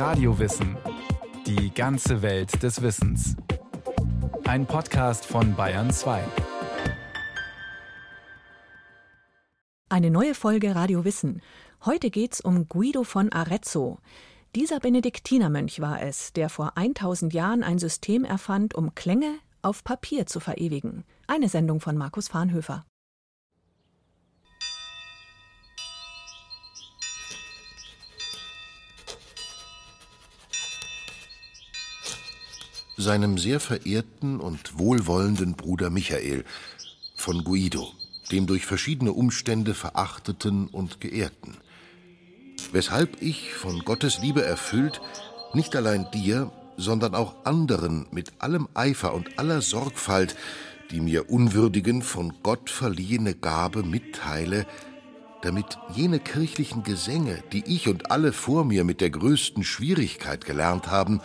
Radiowissen. Die ganze Welt des Wissens. Ein Podcast von Bayern 2. Eine neue Folge Radio Wissen. Heute geht's um Guido von Arezzo. Dieser Benediktinermönch war es, der vor 1000 Jahren ein System erfand, um Klänge auf Papier zu verewigen. Eine Sendung von Markus Farnhöfer. Seinem sehr verehrten und wohlwollenden Bruder Michael von Guido, dem durch verschiedene Umstände verachteten und geehrten. Weshalb ich, von Gottes Liebe erfüllt, nicht allein dir, sondern auch anderen mit allem Eifer und aller Sorgfalt die mir unwürdigen von Gott verliehene Gabe mitteile, damit jene kirchlichen Gesänge, die ich und alle vor mir mit der größten Schwierigkeit gelernt haben,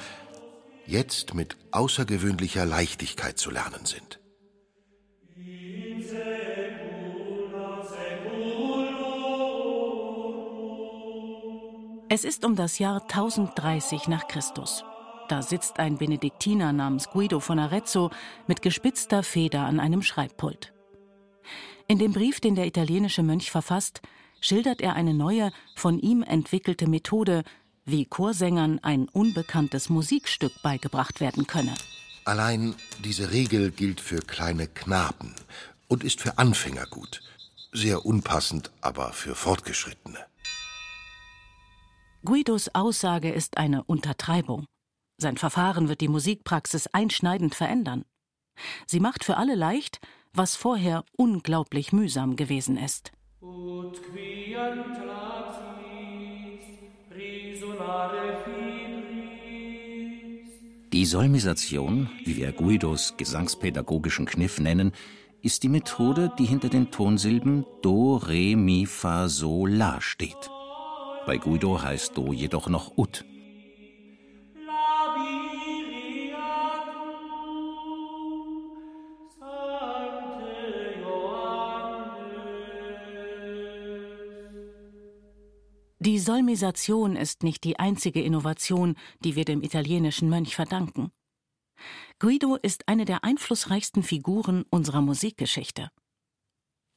jetzt mit außergewöhnlicher Leichtigkeit zu lernen sind. Es ist um das Jahr 1030 nach Christus. Da sitzt ein Benediktiner namens Guido von Arezzo mit gespitzter Feder an einem Schreibpult. In dem Brief, den der italienische Mönch verfasst, schildert er eine neue, von ihm entwickelte Methode, wie Chorsängern ein unbekanntes Musikstück beigebracht werden könne. Allein diese Regel gilt für kleine Knaben und ist für Anfänger gut. Sehr unpassend, aber für Fortgeschrittene. Guidos Aussage ist eine Untertreibung. Sein Verfahren wird die Musikpraxis einschneidend verändern. Sie macht für alle leicht, was vorher unglaublich mühsam gewesen ist. Ut die Solmisation, wie wir Guidos gesangspädagogischen Kniff nennen, ist die Methode, die hinter den Tonsilben Do, Re, Mi, Fa, So, La steht. Bei Guido heißt Do jedoch noch Ut. Die Solmisation ist nicht die einzige Innovation, die wir dem italienischen Mönch verdanken. Guido ist eine der einflussreichsten Figuren unserer Musikgeschichte.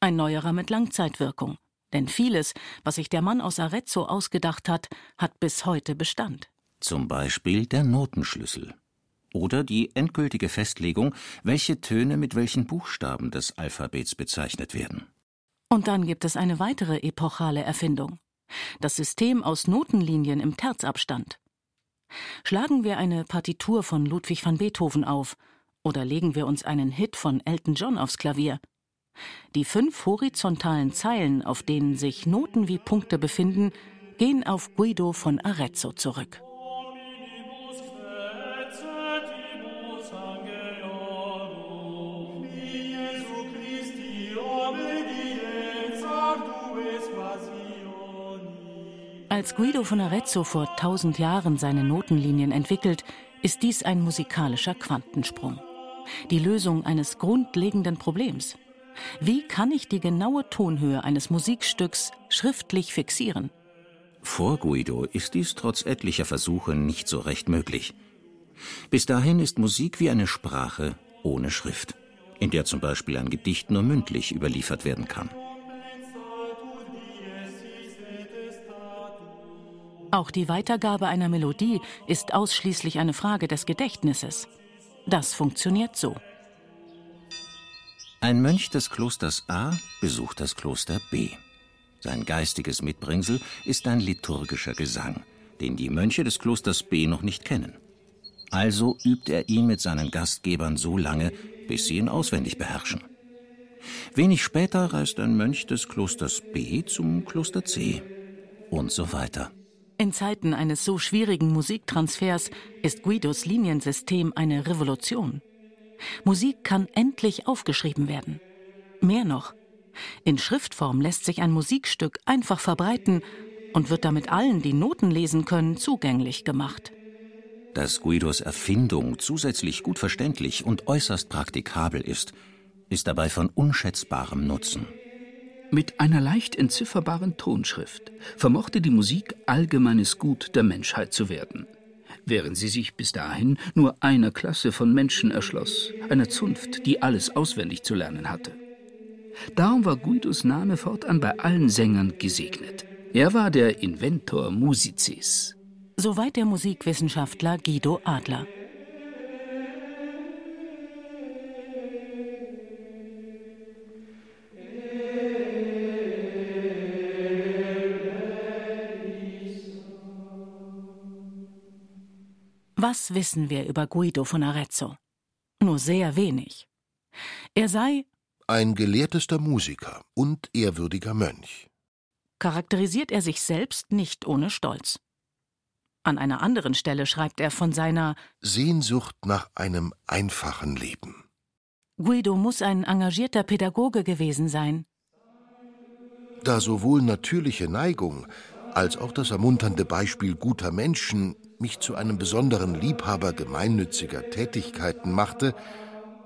Ein neuerer mit Langzeitwirkung, denn vieles, was sich der Mann aus Arezzo ausgedacht hat, hat bis heute Bestand. Zum Beispiel der Notenschlüssel. Oder die endgültige Festlegung, welche Töne mit welchen Buchstaben des Alphabets bezeichnet werden. Und dann gibt es eine weitere epochale Erfindung das System aus Notenlinien im Terzabstand. Schlagen wir eine Partitur von Ludwig van Beethoven auf oder legen wir uns einen Hit von Elton John aufs Klavier. Die fünf horizontalen Zeilen, auf denen sich Noten wie Punkte befinden, gehen auf Guido von Arezzo zurück. Als Guido von Arezzo vor tausend Jahren seine Notenlinien entwickelt, ist dies ein musikalischer Quantensprung. Die Lösung eines grundlegenden Problems. Wie kann ich die genaue Tonhöhe eines Musikstücks schriftlich fixieren? Vor Guido ist dies trotz etlicher Versuche nicht so recht möglich. Bis dahin ist Musik wie eine Sprache ohne Schrift, in der zum Beispiel ein Gedicht nur mündlich überliefert werden kann. Auch die Weitergabe einer Melodie ist ausschließlich eine Frage des Gedächtnisses. Das funktioniert so. Ein Mönch des Klosters A besucht das Kloster B. Sein geistiges Mitbringsel ist ein liturgischer Gesang, den die Mönche des Klosters B noch nicht kennen. Also übt er ihn mit seinen Gastgebern so lange, bis sie ihn auswendig beherrschen. Wenig später reist ein Mönch des Klosters B zum Kloster C und so weiter. In Zeiten eines so schwierigen Musiktransfers ist Guidos Liniensystem eine Revolution. Musik kann endlich aufgeschrieben werden. Mehr noch, in Schriftform lässt sich ein Musikstück einfach verbreiten und wird damit allen, die Noten lesen können, zugänglich gemacht. Dass Guidos Erfindung zusätzlich gut verständlich und äußerst praktikabel ist, ist dabei von unschätzbarem Nutzen. Mit einer leicht entzifferbaren Tonschrift vermochte die Musik allgemeines Gut der Menschheit zu werden, während sie sich bis dahin nur einer Klasse von Menschen erschloss, einer Zunft, die alles auswendig zu lernen hatte. Darum war Guidos Name fortan bei allen Sängern gesegnet. Er war der Inventor Musicis. Soweit der Musikwissenschaftler Guido Adler. Was wissen wir über Guido von Arezzo? Nur sehr wenig. Er sei ein gelehrtester Musiker und ehrwürdiger Mönch. Charakterisiert er sich selbst nicht ohne Stolz. An einer anderen Stelle schreibt er von seiner Sehnsucht nach einem einfachen Leben. Guido muss ein engagierter Pädagoge gewesen sein. Da sowohl natürliche Neigung als auch das ermunternde Beispiel guter Menschen mich zu einem besonderen Liebhaber gemeinnütziger Tätigkeiten machte,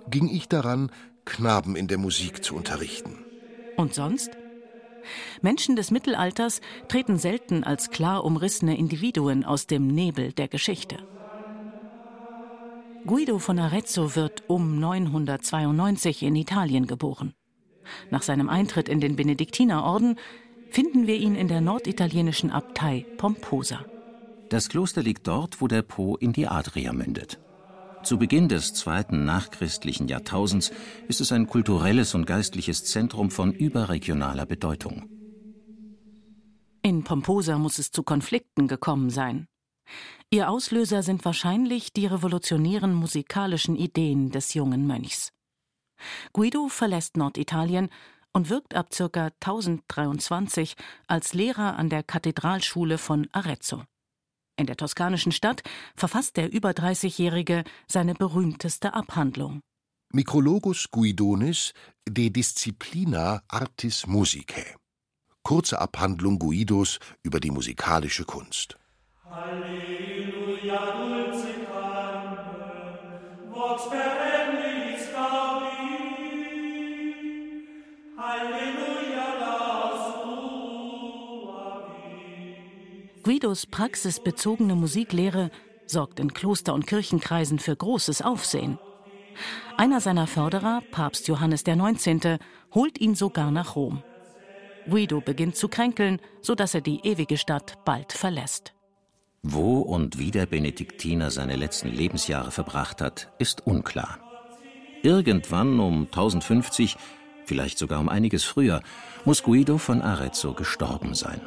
ging ich daran, Knaben in der Musik zu unterrichten. Und sonst? Menschen des Mittelalters treten selten als klar umrissene Individuen aus dem Nebel der Geschichte. Guido von Arezzo wird um 992 in Italien geboren. Nach seinem Eintritt in den Benediktinerorden finden wir ihn in der norditalienischen Abtei Pomposa. Das Kloster liegt dort, wo der Po in die Adria mündet. Zu Beginn des zweiten nachchristlichen Jahrtausends ist es ein kulturelles und geistliches Zentrum von überregionaler Bedeutung. In Pomposa muss es zu Konflikten gekommen sein. Ihr Auslöser sind wahrscheinlich die revolutionären musikalischen Ideen des jungen Mönchs. Guido verlässt Norditalien und wirkt ab ca. 1023 als Lehrer an der Kathedralschule von Arezzo. In der toskanischen Stadt verfasst der über 30-Jährige seine berühmteste Abhandlung. Micrologus Guidonis de Disciplina Artis Musicae. Kurze Abhandlung Guidos über die musikalische Kunst. Halleluja, dulce Carmen, vox perennis Guidos praxisbezogene Musiklehre sorgt in Kloster- und Kirchenkreisen für großes Aufsehen. Einer seiner Förderer, Papst Johannes XIX., holt ihn sogar nach Rom. Guido beginnt zu kränkeln, sodass er die ewige Stadt bald verlässt. Wo und wie der Benediktiner seine letzten Lebensjahre verbracht hat, ist unklar. Irgendwann um 1050, vielleicht sogar um einiges früher, muss Guido von Arezzo gestorben sein.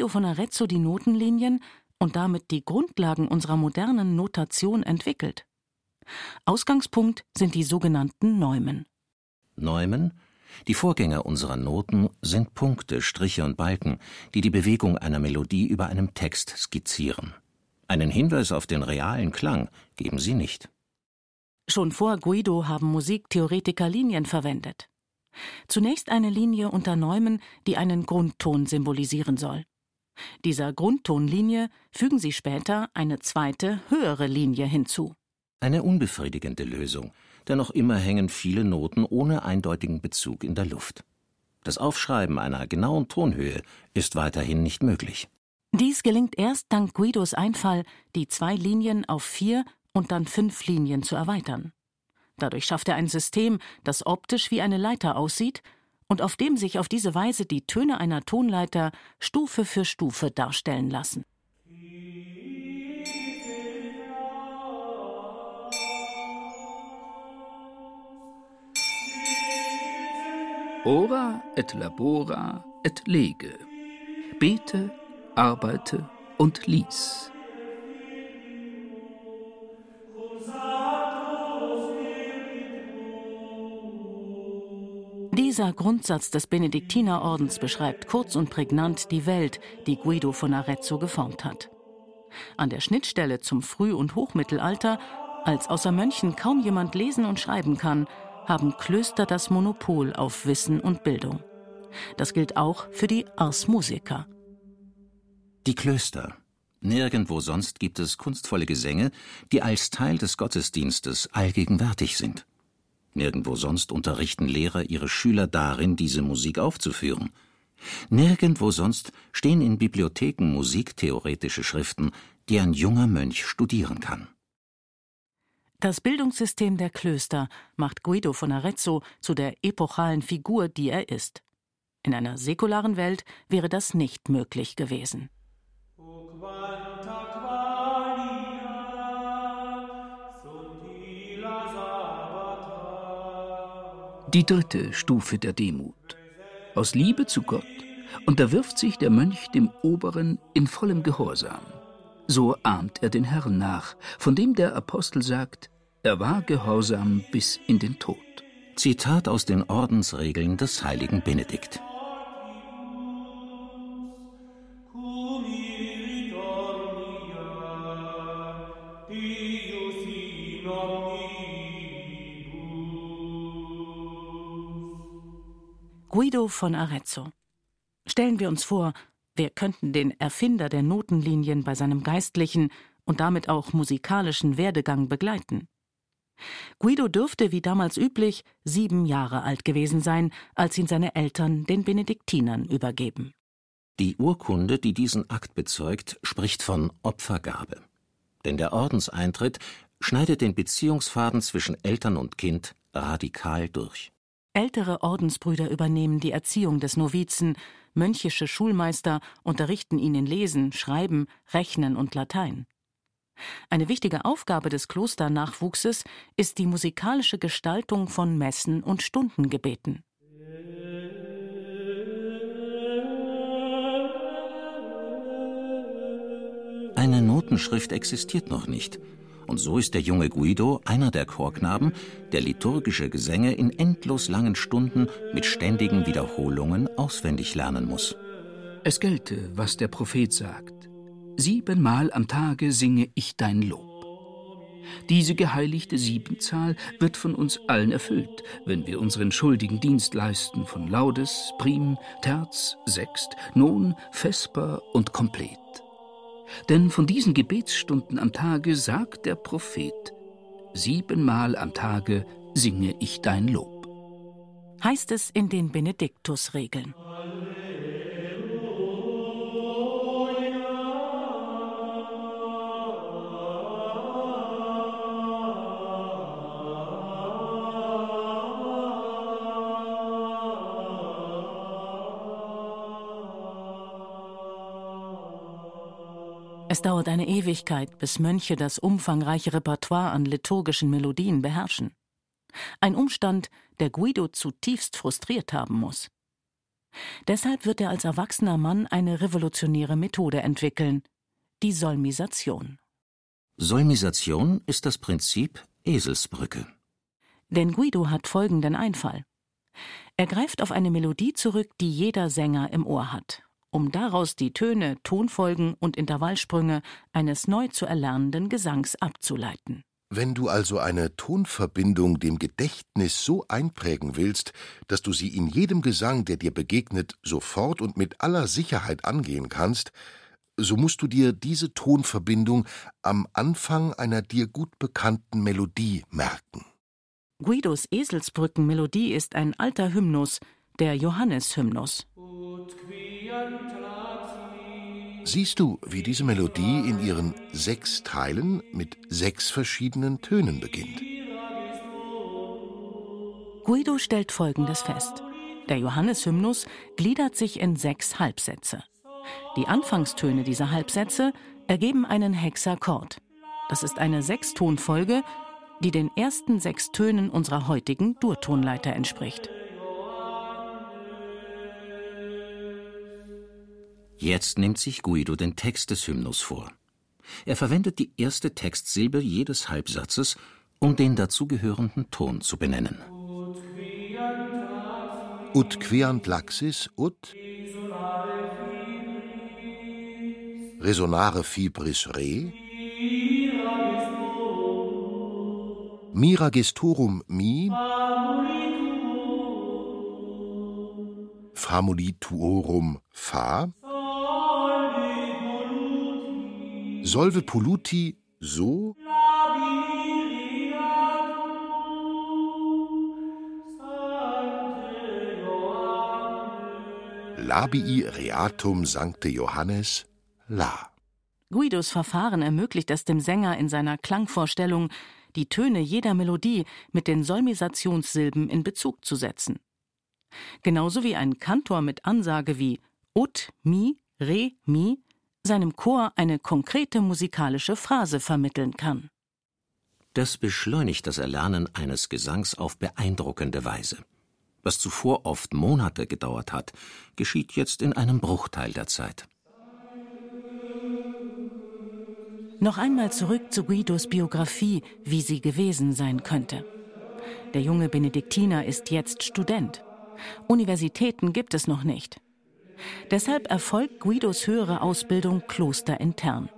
Guido von Arezzo die Notenlinien und damit die Grundlagen unserer modernen Notation entwickelt. Ausgangspunkt sind die sogenannten Neumen. Neumen? Die Vorgänger unserer Noten sind Punkte, Striche und Balken, die die Bewegung einer Melodie über einem Text skizzieren. Einen Hinweis auf den realen Klang geben sie nicht. Schon vor Guido haben Musiktheoretiker Linien verwendet. Zunächst eine Linie unter Neumen, die einen Grundton symbolisieren soll. Dieser Grundtonlinie fügen sie später eine zweite, höhere Linie hinzu. Eine unbefriedigende Lösung, denn noch immer hängen viele Noten ohne eindeutigen Bezug in der Luft. Das Aufschreiben einer genauen Tonhöhe ist weiterhin nicht möglich. Dies gelingt erst dank Guidos Einfall, die zwei Linien auf vier und dann fünf Linien zu erweitern. Dadurch schafft er ein System, das optisch wie eine Leiter aussieht und auf dem sich auf diese Weise die Töne einer Tonleiter Stufe für Stufe darstellen lassen. Ora et labora et lege. Bete, arbeite und lies. Dieser Grundsatz des Benediktinerordens beschreibt kurz und prägnant die Welt, die Guido von Arezzo geformt hat. An der Schnittstelle zum Früh- und Hochmittelalter Als außer Mönchen kaum jemand lesen und schreiben kann, haben Klöster das Monopol auf Wissen und Bildung. Das gilt auch für die Ars Musica. Die Klöster. Nirgendwo sonst gibt es kunstvolle Gesänge, die als Teil des Gottesdienstes allgegenwärtig sind. Nirgendwo sonst unterrichten Lehrer ihre Schüler darin, diese Musik aufzuführen. Nirgendwo sonst stehen in Bibliotheken musiktheoretische Schriften, die ein junger Mönch studieren kann. Das Bildungssystem der Klöster macht Guido von Arezzo zu der epochalen Figur, die er ist. In einer säkularen Welt wäre das nicht möglich gewesen. Die dritte Stufe der Demut. Aus Liebe zu Gott unterwirft sich der Mönch dem Oberen in vollem Gehorsam. So ahmt er den Herrn nach, von dem der Apostel sagt, er war gehorsam bis in den Tod. Zitat aus den Ordensregeln des heiligen Benedikt. Guido von Arezzo. Stellen wir uns vor, wir könnten den Erfinder der Notenlinien bei seinem geistlichen und damit auch musikalischen Werdegang begleiten. Guido dürfte, wie damals üblich, sieben Jahre alt gewesen sein, als ihn seine Eltern den Benediktinern übergeben. Die Urkunde, die diesen Akt bezeugt, spricht von Opfergabe. Denn der Ordenseintritt schneidet den Beziehungsfaden zwischen Eltern und Kind radikal durch. Ältere Ordensbrüder übernehmen die Erziehung des Novizen, mönchische Schulmeister unterrichten ihn in Lesen, Schreiben, Rechnen und Latein. Eine wichtige Aufgabe des Klosternachwuchses ist die musikalische Gestaltung von Messen und Stundengebeten. Eine Notenschrift existiert noch nicht, und so ist der junge Guido einer der Chorknaben, der liturgische Gesänge in endlos langen Stunden mit ständigen Wiederholungen auswendig lernen muss. Es gelte, was der Prophet sagt. Siebenmal am Tage singe ich dein Lob. Diese geheiligte Siebenzahl wird von uns allen erfüllt, wenn wir unseren schuldigen Dienst leisten von Laudes, Prim, Terz, Sext, Non, Vesper und Komplet. Denn von diesen Gebetsstunden am Tage sagt der Prophet, siebenmal am Tage singe ich dein Lob. Heißt es in den Benediktusregeln. Es dauert eine Ewigkeit, bis Mönche das umfangreiche Repertoire an liturgischen Melodien beherrschen. Ein Umstand, der Guido zutiefst frustriert haben muss. Deshalb wird er als erwachsener Mann eine revolutionäre Methode entwickeln, die Solmisation. Solmisation ist das Prinzip Eselsbrücke. Denn Guido hat folgenden Einfall. Er greift auf eine Melodie zurück, die jeder Sänger im Ohr hat um daraus die Töne, Tonfolgen und Intervallsprünge eines neu zu erlernenden Gesangs abzuleiten. Wenn du also eine Tonverbindung dem Gedächtnis so einprägen willst, dass du sie in jedem Gesang, der dir begegnet, sofort und mit aller Sicherheit angehen kannst, so musst du dir diese Tonverbindung am Anfang einer dir gut bekannten Melodie merken. Guidos Eselsbrückenmelodie ist ein alter Hymnus, der Johanneshymnus. Siehst du, wie diese Melodie in ihren sechs Teilen mit sechs verschiedenen Tönen beginnt? Guido stellt Folgendes fest. Der Johanneshymnus gliedert sich in sechs Halbsätze. Die Anfangstöne dieser Halbsätze ergeben einen Hexakkord. Das ist eine Sechstonfolge, die den ersten sechs Tönen unserer heutigen Durtonleiter entspricht. Jetzt nimmt sich Guido den Text des Hymnus vor. Er verwendet die erste Textsilbe jedes Halbsatzes, um den dazugehörenden Ton zu benennen. Ut queant laxis ut resonare fibris re Mira gestorum mi. Famulituorum fa. Solve polluti so. Labii reatum Sancte Johannes La. Guidos Verfahren ermöglicht es dem Sänger in seiner Klangvorstellung, die Töne jeder Melodie mit den Solmisationssilben in Bezug zu setzen. Genauso wie ein Kantor mit Ansage wie Ut, Mi, Re, Mi seinem Chor eine konkrete musikalische Phrase vermitteln kann. Das beschleunigt das Erlernen eines Gesangs auf beeindruckende Weise. Was zuvor oft Monate gedauert hat, geschieht jetzt in einem Bruchteil der Zeit. Noch einmal zurück zu Guidos Biografie, wie sie gewesen sein könnte. Der junge Benediktiner ist jetzt Student. Universitäten gibt es noch nicht. Deshalb erfolgt Guidos höhere Ausbildung klosterintern.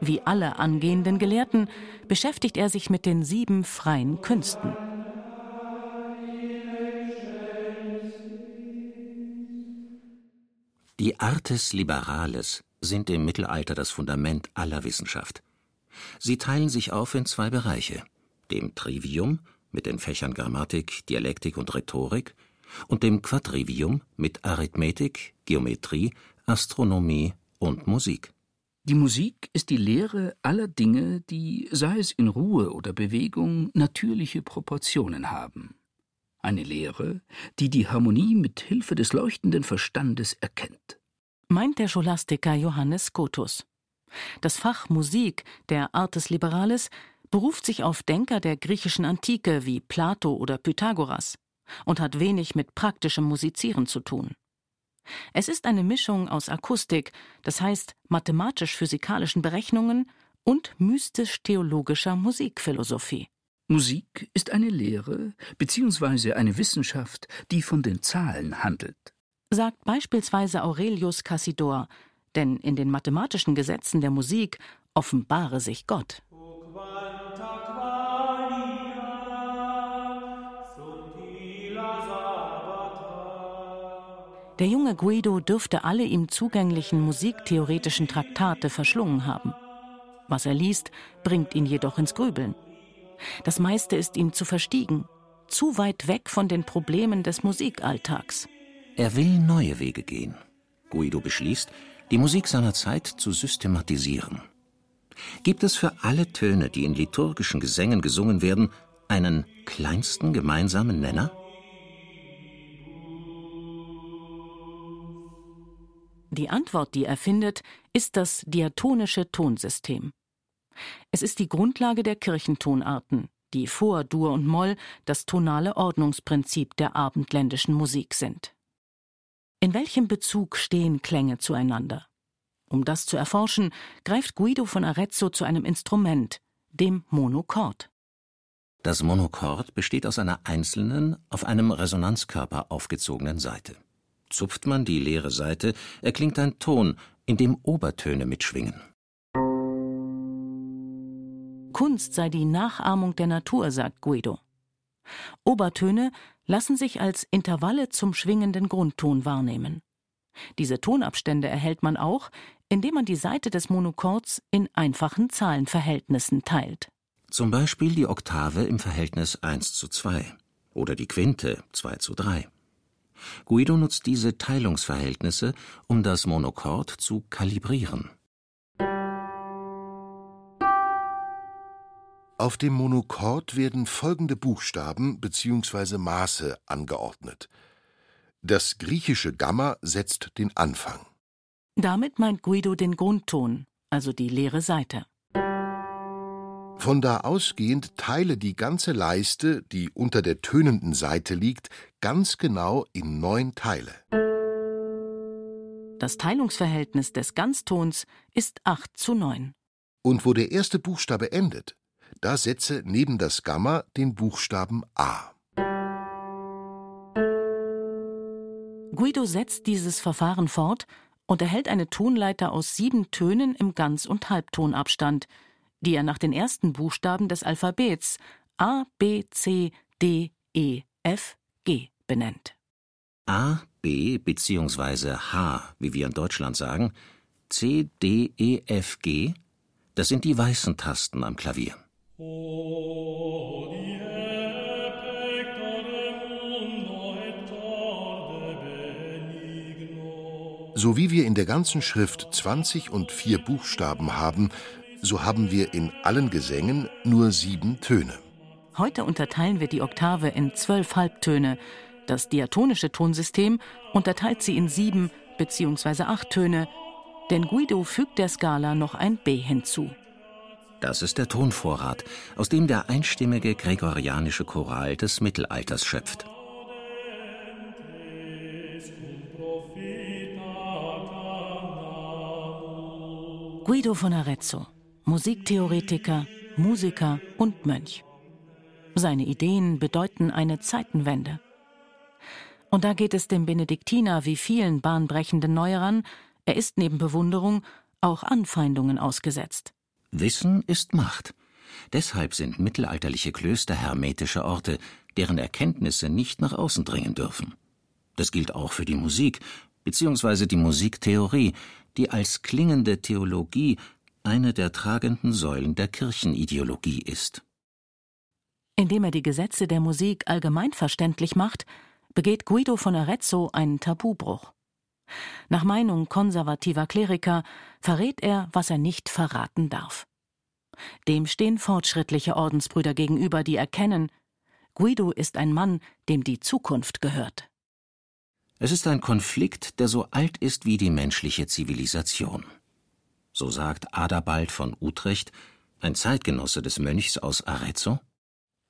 Wie alle angehenden Gelehrten beschäftigt er sich mit den sieben freien Künsten. Die Artes Liberales sind im Mittelalter das Fundament aller Wissenschaft. Sie teilen sich auf in zwei Bereiche, dem Trivium mit den Fächern Grammatik, Dialektik und Rhetorik und dem Quadrivium mit Arithmetik, Geometrie, Astronomie und Musik. Die Musik ist die Lehre aller Dinge, die, sei es in Ruhe oder Bewegung, natürliche Proportionen haben. Eine Lehre, die die Harmonie mit Hilfe des leuchtenden Verstandes erkennt meint der Scholastiker Johannes Scotus. Das Fach Musik der Artes Liberales beruft sich auf Denker der griechischen Antike wie Plato oder Pythagoras und hat wenig mit praktischem Musizieren zu tun. Es ist eine Mischung aus Akustik, das heißt mathematisch-physikalischen Berechnungen und mystisch-theologischer Musikphilosophie. Musik ist eine Lehre bzw. eine Wissenschaft, die von den Zahlen handelt sagt beispielsweise Aurelius Cassidor, denn in den mathematischen Gesetzen der Musik offenbare sich Gott. Der junge Guido dürfte alle ihm zugänglichen musiktheoretischen Traktate verschlungen haben. Was er liest, bringt ihn jedoch ins Grübeln. Das meiste ist ihm zu verstiegen, zu weit weg von den Problemen des Musikalltags. Er will neue Wege gehen. Guido beschließt, die Musik seiner Zeit zu systematisieren. Gibt es für alle Töne, die in liturgischen Gesängen gesungen werden, einen kleinsten gemeinsamen Nenner? Die Antwort, die er findet, ist das diatonische Tonsystem. Es ist die Grundlage der Kirchentonarten, die vor Dur und Moll das tonale Ordnungsprinzip der abendländischen Musik sind. In welchem Bezug stehen Klänge zueinander? Um das zu erforschen, greift Guido von Arezzo zu einem Instrument, dem Monochord. Das Monochord besteht aus einer einzelnen, auf einem Resonanzkörper aufgezogenen Saite. Zupft man die leere Saite, erklingt ein Ton, in dem Obertöne mitschwingen. Kunst sei die Nachahmung der Natur, sagt Guido. Obertöne lassen sich als Intervalle zum schwingenden Grundton wahrnehmen. Diese Tonabstände erhält man auch, indem man die Seite des Monochords in einfachen Zahlenverhältnissen teilt. Zum Beispiel die Oktave im Verhältnis 1 zu 2 oder die Quinte 2 zu 3. Guido nutzt diese Teilungsverhältnisse, um das Monochord zu kalibrieren. Auf dem Monochord werden folgende Buchstaben bzw. Maße angeordnet. Das griechische Gamma setzt den Anfang. Damit meint Guido den Grundton, also die leere Seite. Von da ausgehend teile die ganze Leiste, die unter der tönenden Seite liegt, ganz genau in neun Teile. Das Teilungsverhältnis des Ganztons ist 8 zu 9. Und wo der erste Buchstabe endet, da setze neben das Gamma den Buchstaben A. Guido setzt dieses Verfahren fort und erhält eine Tonleiter aus sieben Tönen im Ganz- und Halbtonabstand, die er nach den ersten Buchstaben des Alphabets, A, B, C, D, E, F, G benennt. A, B bzw. H, wie wir in Deutschland sagen, C, D, E, F, G, das sind die weißen Tasten am Klavier. So wie wir in der ganzen Schrift 20 und vier Buchstaben haben, so haben wir in allen Gesängen nur sieben Töne. Heute unterteilen wir die Oktave in zwölf Halbtöne. Das diatonische Tonsystem unterteilt sie in sieben bzw. acht Töne, denn Guido fügt der Skala noch ein B hinzu. Das ist der Tonvorrat, aus dem der einstimmige gregorianische Choral des Mittelalters schöpft. Guido von Arezzo, Musiktheoretiker, Musiker und Mönch. Seine Ideen bedeuten eine Zeitenwende. Und da geht es dem Benediktiner wie vielen bahnbrechenden Neuerern, er ist neben Bewunderung auch Anfeindungen ausgesetzt. Wissen ist Macht. Deshalb sind mittelalterliche Klöster hermetische Orte, deren Erkenntnisse nicht nach außen dringen dürfen. Das gilt auch für die Musik, beziehungsweise die Musiktheorie, die als klingende Theologie eine der tragenden Säulen der Kirchenideologie ist. Indem er die Gesetze der Musik allgemein verständlich macht, begeht Guido von Arezzo einen Tabubruch. Nach Meinung konservativer Kleriker verrät er, was er nicht verraten darf. Dem stehen fortschrittliche Ordensbrüder gegenüber, die erkennen, Guido ist ein Mann, dem die Zukunft gehört. Es ist ein Konflikt, der so alt ist wie die menschliche Zivilisation. So sagt Adabald von Utrecht, ein Zeitgenosse des Mönchs aus Arezzo.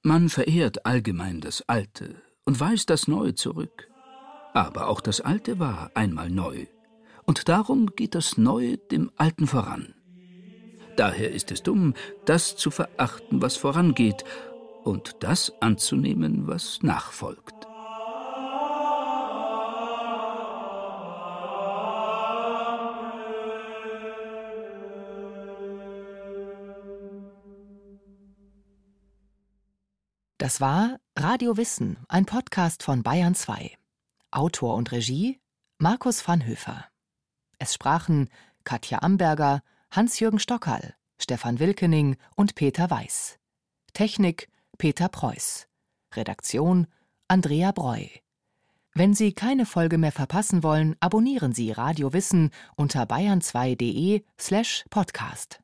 Man verehrt allgemein das Alte und weist das Neue zurück. Aber auch das Alte war einmal neu. Und darum geht das Neue dem Alten voran. Daher ist es dumm, das zu verachten, was vorangeht, und das anzunehmen, was nachfolgt. Das war Radio Wissen, ein Podcast von Bayern 2. Autor und Regie Markus Vanhöfer. Es sprachen Katja Amberger, Hans-Jürgen Stockerl, Stefan Wilkening und Peter Weiß. Technik Peter Preuß. Redaktion Andrea Breu. Wenn Sie keine Folge mehr verpassen wollen, abonnieren Sie Radio Wissen unter bayern2.de slash podcast.